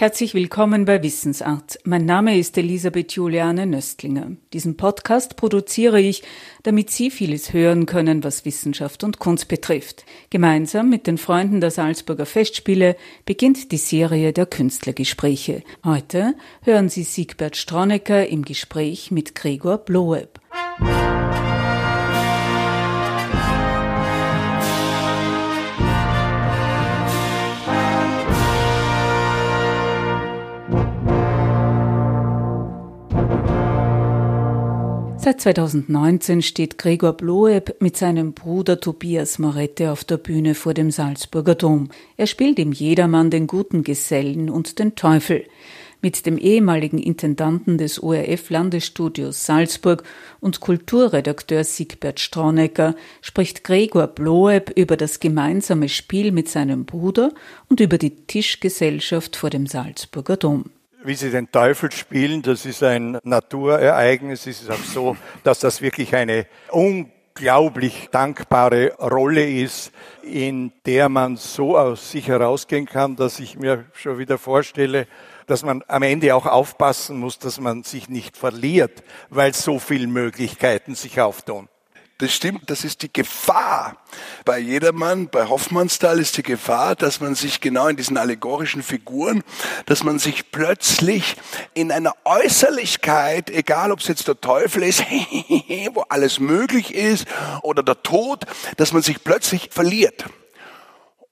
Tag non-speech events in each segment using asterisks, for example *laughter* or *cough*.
Herzlich willkommen bei Wissensart. Mein Name ist Elisabeth Juliane Nöstlinger. Diesen Podcast produziere ich, damit Sie vieles hören können, was Wissenschaft und Kunst betrifft. Gemeinsam mit den Freunden der Salzburger Festspiele beginnt die Serie der Künstlergespräche. Heute hören Sie Siegbert Stronecker im Gespräch mit Gregor Bloeb. Seit 2019 steht Gregor Bloeb mit seinem Bruder Tobias Morette auf der Bühne vor dem Salzburger Dom. Er spielt im Jedermann den guten Gesellen und den Teufel. Mit dem ehemaligen Intendanten des ORF Landesstudios Salzburg und Kulturredakteur Siegbert Stronecker spricht Gregor Bloeb über das gemeinsame Spiel mit seinem Bruder und über die Tischgesellschaft vor dem Salzburger Dom wie sie den Teufel spielen, das ist ein Naturereignis. Es ist auch so, dass das wirklich eine unglaublich dankbare Rolle ist, in der man so aus sich herausgehen kann, dass ich mir schon wieder vorstelle, dass man am Ende auch aufpassen muss, dass man sich nicht verliert, weil so viele Möglichkeiten sich auftun. Das stimmt, das ist die Gefahr. Bei Jedermann, bei Hoffmannsthal ist die Gefahr, dass man sich genau in diesen allegorischen Figuren, dass man sich plötzlich in einer Äußerlichkeit, egal ob es jetzt der Teufel ist, *laughs* wo alles möglich ist, oder der Tod, dass man sich plötzlich verliert.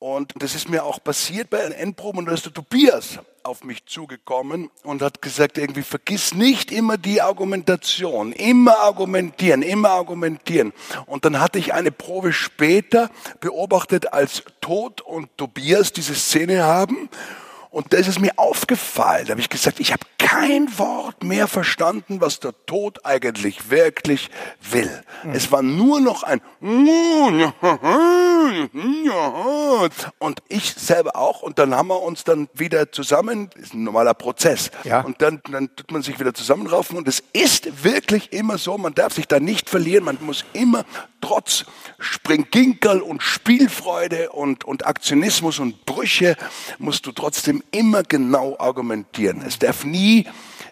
Und das ist mir auch passiert bei den Endproben und da ist der Tobias auf mich zugekommen und hat gesagt, irgendwie vergiss nicht immer die Argumentation, immer argumentieren, immer argumentieren. Und dann hatte ich eine Probe später beobachtet, als Tod und Tobias diese Szene haben und da ist es mir aufgefallen. Da habe ich gesagt, ich habe kein Wort mehr verstanden, was der Tod eigentlich wirklich will. Mhm. Es war nur noch ein und ich selber auch. Und dann haben wir uns dann wieder zusammen, ist ein normaler Prozess. Ja. Und dann, dann tut man sich wieder zusammenraufen. Und es ist wirklich immer so, man darf sich da nicht verlieren. Man muss immer trotz Springginkel und Spielfreude und, und Aktionismus und Brüche, musst du trotzdem immer genau argumentieren. Es darf nie,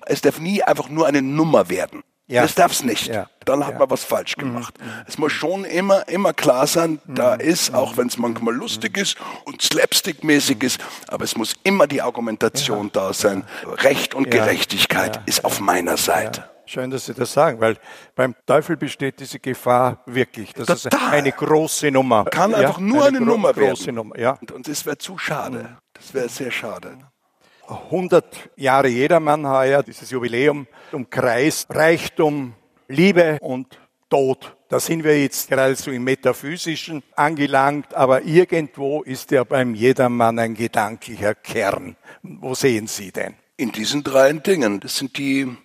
es darf nie einfach nur eine Nummer werden. Ja. Das darf es nicht. Ja. Dann hat ja. man was falsch mhm. gemacht. Mhm. Es muss schon immer, immer klar sein, mhm. da ist, auch wenn es manchmal lustig ist und slapstick-mäßig ist, aber es muss immer die Argumentation da sein. Recht und Gerechtigkeit ist auf meiner Seite. Schön, dass Sie das sagen, weil beim Teufel besteht diese Gefahr wirklich. Das Total. ist eine große Nummer. Kann einfach nur eine, eine Nummer werden. Nummer. Und, das wäre zu schade. Das wäre sehr schade. 100 Jahre Jedermann heuer, dieses Jubiläum umkreist Reichtum, Liebe und Tod. Da sind wir jetzt geradezu im Metaphysischen angelangt, aber irgendwo ist ja beim Jedermann ein gedanklicher Kern. Wo sehen Sie denn? In diesen drei Dingen. Das sind die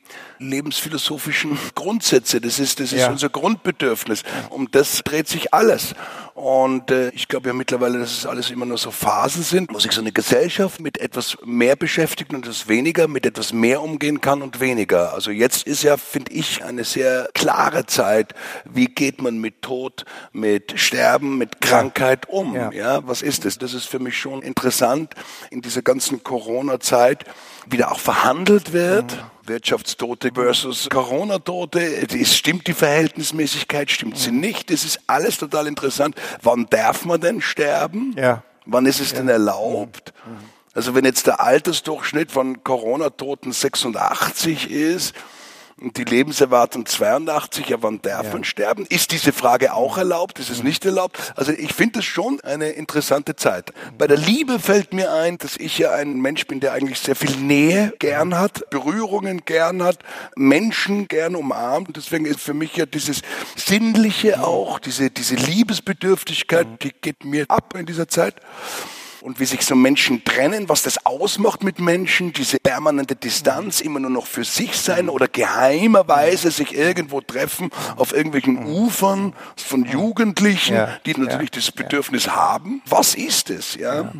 lebensphilosophischen Grundsätze. Das ist, das ist ja. unser Grundbedürfnis. Um das dreht sich alles. Und äh, ich glaube ja mittlerweile, dass es alles immer nur so Phasen sind, wo sich so eine Gesellschaft mit etwas mehr beschäftigt und etwas weniger, mit etwas mehr umgehen kann und weniger. Also jetzt ist ja, finde ich, eine sehr klare Zeit. Wie geht man mit Tod, mit Sterben, mit Krankheit um? Ja, ja was ist es? Das ist für mich schon interessant in dieser ganzen Corona-Zeit wieder auch verhandelt wird. Mhm Wirtschaftstote versus Corona-Tote. Stimmt die Verhältnismäßigkeit, stimmt sie nicht? Das ist alles total interessant. Wann darf man denn sterben? Ja. Wann ist es ja. denn erlaubt? Also wenn jetzt der Altersdurchschnitt von Corona-Toten 86 ist, und die Lebenserwartung 82, ja, wann darf ja. man sterben? Ist diese Frage auch erlaubt? Ist es nicht erlaubt? Also ich finde das schon eine interessante Zeit. Bei der Liebe fällt mir ein, dass ich ja ein Mensch bin, der eigentlich sehr viel Nähe gern hat, Berührungen gern hat, Menschen gern umarmt. deswegen ist für mich ja dieses Sinnliche auch, diese, diese Liebesbedürftigkeit, die geht mir ab in dieser Zeit und wie sich so Menschen trennen, was das ausmacht mit Menschen, diese permanente Distanz, immer nur noch für sich sein oder geheimerweise sich irgendwo treffen auf irgendwelchen Ufern von Jugendlichen, ja, die natürlich ja, das Bedürfnis ja. haben. Was ist es? Ja?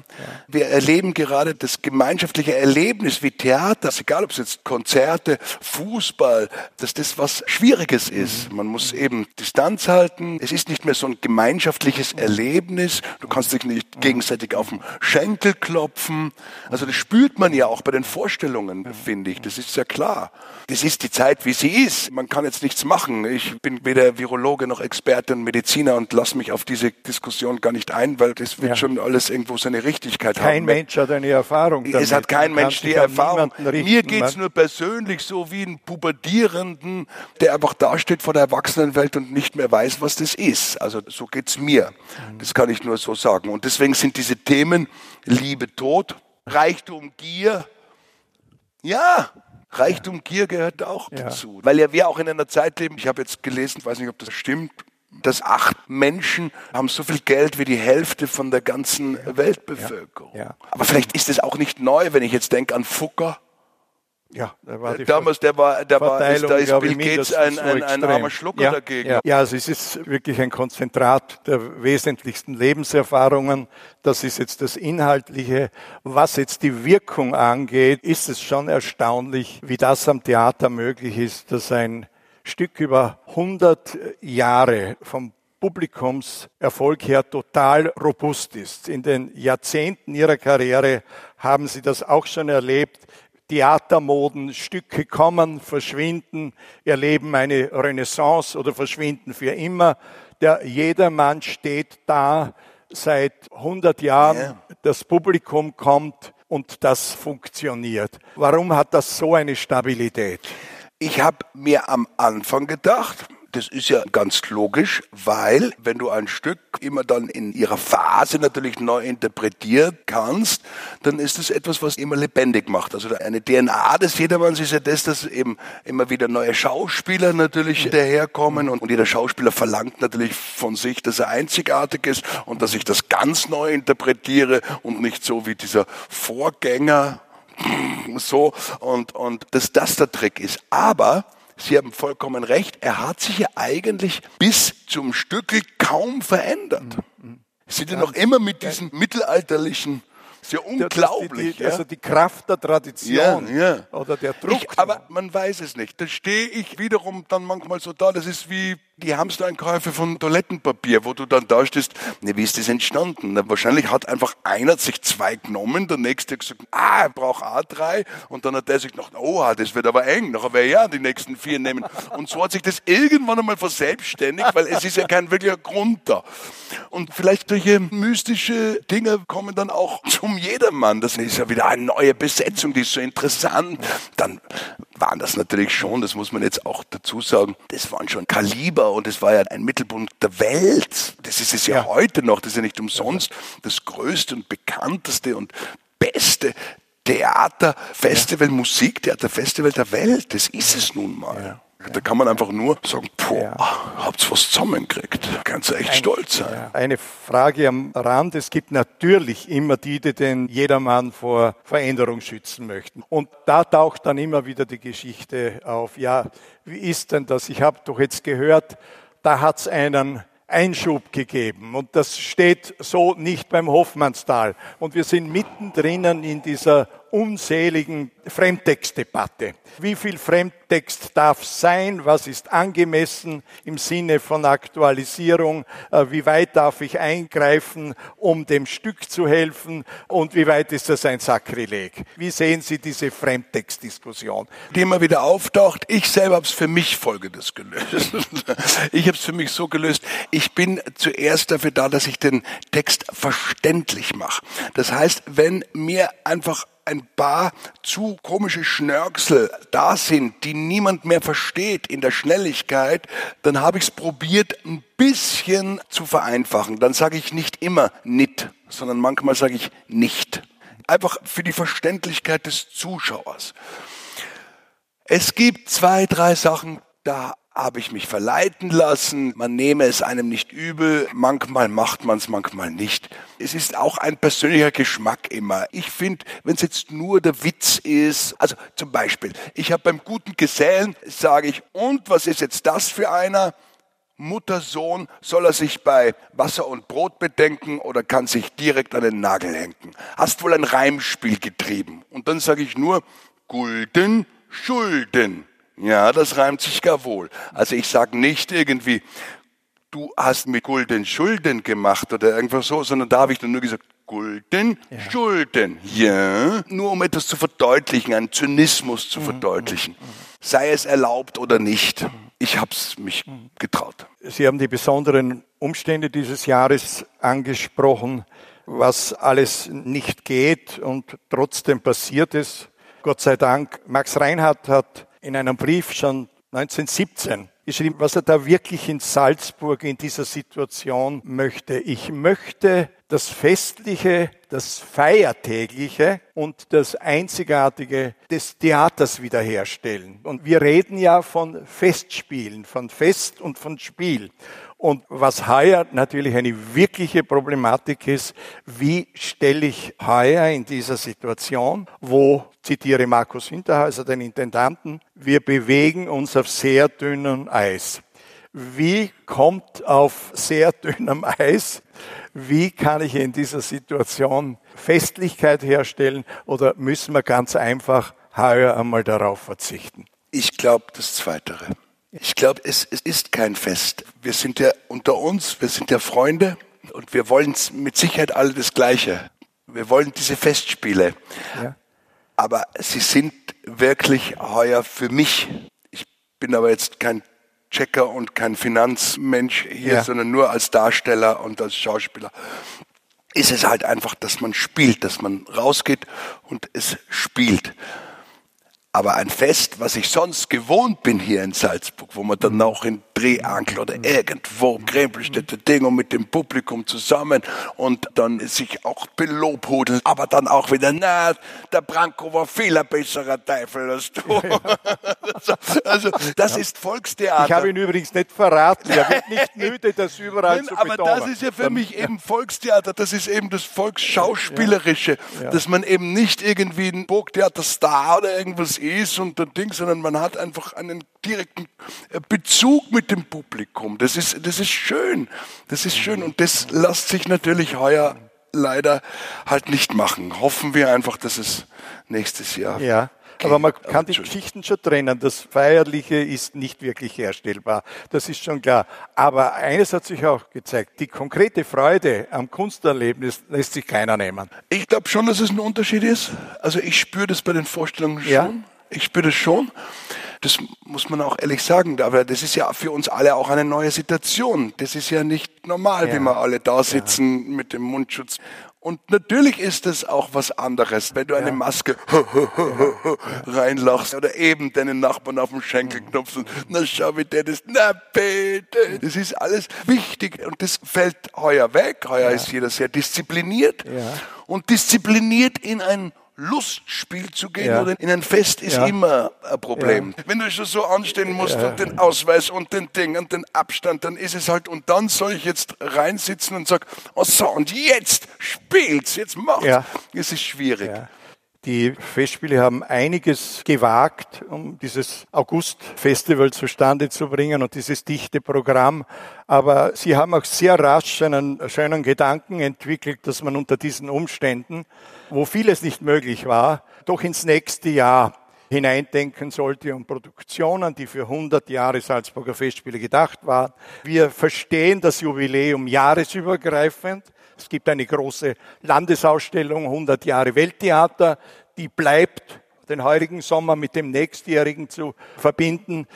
Wir erleben gerade das gemeinschaftliche Erlebnis wie Theater, egal ob es jetzt Konzerte, Fußball, dass das was Schwieriges ist. Man muss eben Distanz halten. Es ist nicht mehr so ein gemeinschaftliches Erlebnis. Du kannst dich nicht gegenseitig auf dem Schenkelklopfen. Also das spürt man ja auch bei den Vorstellungen, finde ich. Das ist ja klar. Das ist die Zeit, wie sie ist. Man kann jetzt nichts machen. Ich bin weder Virologe noch Experte und Mediziner und lasse mich auf diese Diskussion gar nicht ein, weil das wird ja. schon alles irgendwo seine Richtigkeit kein haben. Kein Mensch hat eine Erfahrung damit. Es hat kein Mensch die Erfahrung. Mir geht's nur persönlich so wie ein Pubertierenden, der einfach dasteht vor der Erwachsenenwelt und nicht mehr weiß, was das ist. Also so geht's mir. Das kann ich nur so sagen. Und deswegen sind diese Themen Liebe, Tod, Reichtum, Gier, ja, Reichtum, Gier gehört auch ja. dazu. Weil ja wir auch in einer Zeit leben, ich habe jetzt gelesen, weiß nicht, ob das stimmt, dass acht Menschen haben so viel Geld wie die Hälfte von der ganzen Weltbevölkerung. Ja. Aber vielleicht ist es auch nicht neu, wenn ich jetzt denke an Fucker ja, war die Damals, der war, der war, ist, da ist Bill Gates ein, ein, ein armer Schlucker ja, dagegen. Ja. ja, also es ist wirklich ein Konzentrat der wesentlichsten Lebenserfahrungen. Das ist jetzt das Inhaltliche. Was jetzt die Wirkung angeht, ist es schon erstaunlich, wie das am Theater möglich ist, dass ein Stück über 100 Jahre vom Publikumserfolg her total robust ist. In den Jahrzehnten ihrer Karriere haben sie das auch schon erlebt, Theatermoden, Stücke kommen, verschwinden, erleben eine Renaissance oder verschwinden für immer. Der Jedermann steht da seit 100 Jahren, yeah. das Publikum kommt und das funktioniert. Warum hat das so eine Stabilität? Ich habe mir am Anfang gedacht, das ist ja ganz logisch, weil wenn du ein Stück immer dann in ihrer Phase natürlich neu interpretieren kannst, dann ist es etwas, was immer lebendig macht. Also eine DNA des Jedermanns ist ja das, dass eben immer wieder neue Schauspieler natürlich daherkommen und, jeder Schauspieler verlangt natürlich von sich, dass er einzigartig ist und dass ich das ganz neu interpretiere und nicht so wie dieser Vorgänger *clears throat* so und, und dass das der Trick ist. Aber Sie haben vollkommen recht, er hat sich ja eigentlich bis zum Stückel kaum verändert. Mhm. Sie sind ja noch immer mit diesen mittelalterlichen ist ja unglaublich. Die, die, also die Kraft der Tradition ja, ja. oder der Druck. Ich, aber man weiß es nicht. Da stehe ich wiederum dann manchmal so da. Das ist wie die Hamstereinkäufe von Toilettenpapier, wo du dann da stehst, ne, wie ist das entstanden? Na, wahrscheinlich hat einfach einer sich zwei genommen, der nächste gesagt, ah, er braucht auch drei, und dann hat der sich gedacht, oh, das wird aber eng, nachher werde ich ja die nächsten vier nehmen. Und so hat sich das irgendwann einmal verselbstständigt, weil es ist ja kein wirklicher Grund da. Und vielleicht solche mystische Dinge kommen dann auch zum Jedermann. Das ist ja wieder eine neue Besetzung, die ist so interessant. Dann waren das natürlich schon, das muss man jetzt auch dazu sagen, das waren schon Kaliber und es war ja ein Mittelpunkt der Welt. Das ist es ja, ja. heute noch, das ist ja nicht umsonst das größte und bekannteste und beste Theaterfestival, ja. Musiktheaterfestival der Welt. Das ist es nun mal. Ja. Da kann man einfach nur sagen, boah, ja. habt's was zusammengekriegt. Kannst du echt Ein, stolz sein. Ja. Eine Frage am Rand. Es gibt natürlich immer die, die den jedermann vor Veränderung schützen möchten. Und da taucht dann immer wieder die Geschichte auf. Ja, wie ist denn das? Ich habe doch jetzt gehört, da hat's einen Einschub gegeben. Und das steht so nicht beim Hoffmannsthal. Und wir sind mittendrin in dieser unseligen Fremdtextdebatte. Wie viel Fremdtext darf sein? Was ist angemessen im Sinne von Aktualisierung? Äh, wie weit darf ich eingreifen, um dem Stück zu helfen? Und wie weit ist das ein Sakrileg? Wie sehen Sie diese Fremdtextdiskussion? Die immer wieder auftaucht. Ich selber habe es für mich Folgendes gelöst. *laughs* Ich habe es für mich so gelöst. Ich bin zuerst dafür da, dass ich den Text verständlich mache. Das heißt, wenn mir einfach ein paar zu komische Schnörksel da sind, die niemand mehr versteht in der Schnelligkeit, dann habe ich es probiert, ein bisschen zu vereinfachen. Dann sage ich nicht immer nit, sondern manchmal sage ich nicht. Einfach für die Verständlichkeit des Zuschauers. Es gibt zwei, drei Sachen, da habe ich mich verleiten lassen. Man nehme es einem nicht übel. Manchmal macht man es, manchmal nicht. Es ist auch ein persönlicher Geschmack immer. Ich finde, wenn es jetzt nur der Witz ist, also zum Beispiel, ich habe beim guten Gesellen, sage ich, und was ist jetzt das für einer? Mutter, Sohn, soll er sich bei Wasser und Brot bedenken oder kann sich direkt an den Nagel hängen? Hast wohl ein Reimspiel getrieben. Und dann sage ich nur, Gulden, Schulden. Ja, das reimt sich gar wohl. Also ich sage nicht irgendwie, du hast mit Gulden Schulden gemacht oder irgendwas so, sondern da habe ich dann nur gesagt, Gulden, ja. Schulden. Ja. Nur um etwas zu verdeutlichen, einen Zynismus zu mhm. verdeutlichen. Mhm. Sei es erlaubt oder nicht. Ich habe es mich getraut. Sie haben die besonderen Umstände dieses Jahres angesprochen, was alles nicht geht und trotzdem passiert ist. Gott sei Dank. Max Reinhardt hat in einem Brief schon 1917 geschrieben, was er da wirklich in Salzburg in dieser Situation möchte. Ich möchte das Festliche, das Feiertägliche und das Einzigartige des Theaters wiederherstellen. Und wir reden ja von Festspielen, von Fest und von Spiel. Und was heuer natürlich eine wirkliche Problematik ist, wie stelle ich heuer in dieser Situation, wo, zitiere Markus Hinterhäuser, den Intendanten, wir bewegen uns auf sehr dünnem Eis. Wie kommt auf sehr *laughs* dünnem Eis? Wie kann ich in dieser Situation Festlichkeit herstellen oder müssen wir ganz einfach heuer einmal darauf verzichten? Ich glaube das Zweite. Ich glaube, es, es ist kein Fest. Wir sind ja unter uns, wir sind ja Freunde und wir wollen mit Sicherheit alle das Gleiche. Wir wollen diese Festspiele. Ja. Aber sie sind wirklich heuer für mich. Ich bin aber jetzt kein Checker und kein Finanzmensch hier, ja. sondern nur als Darsteller und als Schauspieler. Ist es halt einfach, dass man spielt, dass man rausgeht und es spielt. Aber ein Fest, was ich sonst gewohnt bin hier in Salzburg, wo man dann auch in Drehankel oder irgendwo Krempelstädte Ding und mit dem Publikum zusammen und dann sich auch belobhudeln, aber dann auch wieder, na, der Branko war viel ein besserer Teufel als du. Ja, ja. *laughs* also, das ist Volkstheater. Ich habe ihn übrigens nicht verraten. Er wird nicht müde, das überall Nein, zu betonen. Aber das ist ja für mich eben Volkstheater. Das ist eben das Volksschauspielerische, dass man eben nicht irgendwie ein Burgtheaterstar oder irgendwas ist und ein Ding, sondern man hat einfach einen direkten äh, Bezug mit dem Publikum. Das ist, das ist schön. Das ist schön und das lässt sich natürlich heuer leider halt nicht machen. Hoffen wir einfach, dass es nächstes Jahr. Ja. Aber man kann die Geschichten schon trennen. Das Feierliche ist nicht wirklich herstellbar. Das ist schon klar. Aber eines hat sich auch gezeigt. Die konkrete Freude am Kunsterlebnis lässt sich keiner nehmen. Ich glaube schon, dass es ein Unterschied ist. Also ich spüre das bei den Vorstellungen schon. Ja? Ich spüre das schon. Das muss man auch ehrlich sagen. Aber das ist ja für uns alle auch eine neue Situation. Das ist ja nicht normal, ja. wie wir alle da sitzen ja. mit dem Mundschutz. Und natürlich ist es auch was anderes, wenn du eine Maske *laughs* reinlachst oder eben deinen Nachbarn auf den Schenkel knopfst und na schau, wie der das, na bitte. Das ist alles wichtig und das fällt heuer weg. Heuer ist jeder sehr diszipliniert und diszipliniert in ein Lustspiel zu gehen ja. oder in ein Fest ist ja. immer ein Problem. Ja. Wenn du schon so anstehen musst und den Ausweis und den Ding und den Abstand, dann ist es halt, und dann soll ich jetzt reinsitzen und sagen, oh so, und jetzt spielt's, jetzt macht's. Ja. Es ist schwierig. Die Festspiele haben einiges gewagt, um dieses August-Festival zustande zu bringen und dieses dichte Programm. Aber sie haben auch sehr rasch einen schönen Gedanken entwickelt, dass man unter diesen Umständen, wo vieles nicht möglich war, doch ins nächste Jahr hineindenken sollte und Produktionen, die für 100 Jahre Salzburger Festspiele gedacht waren. Wir verstehen das Jubiläum jahresübergreifend. Es gibt eine große Landesausstellung, 100 Jahre Welttheater, die bleibt den heurigen Sommer mit dem nächstjährigen zu verbinden.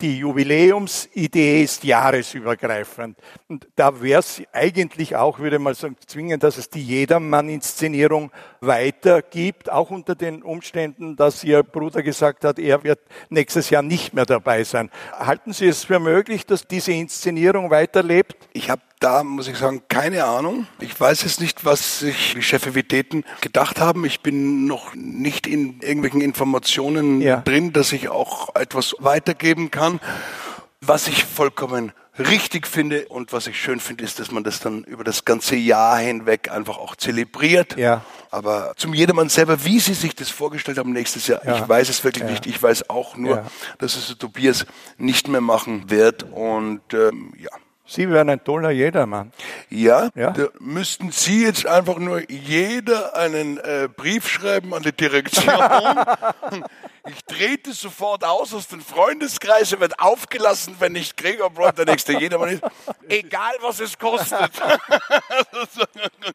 Die Jubiläumsidee ist jahresübergreifend. Und da wäre es eigentlich auch, würde man sagen, zwingend, dass es die Jedermann-Inszenierung weitergibt, auch unter den Umständen, dass Ihr Bruder gesagt hat, er wird nächstes Jahr nicht mehr dabei sein. Halten Sie es für möglich, dass diese Inszenierung weiterlebt? Ich habe da muss ich sagen, keine Ahnung. Ich weiß jetzt nicht, was sich die Chefivitäten gedacht haben. Ich bin noch nicht in irgendwelchen Informationen ja. drin, dass ich auch etwas weitergeben kann. Was ich vollkommen richtig finde und was ich schön finde, ist, dass man das dann über das ganze Jahr hinweg einfach auch zelebriert. Ja. Aber zum jedermann selber, wie sie sich das vorgestellt haben nächstes Jahr, ja. ich weiß es wirklich ja. nicht. Ich weiß auch nur, dass es Tobias nicht mehr machen wird und ähm, ja. Sie wären ein toller Jedermann. Ja, ja? müssten Sie jetzt einfach nur jeder einen äh, Brief schreiben an die Direktion. *laughs* ich trete sofort aus aus den Freundeskreisen, wird aufgelassen, wenn nicht Gregor Brown der nächste Jedermann ist. Egal, was es kostet. *laughs* *laughs*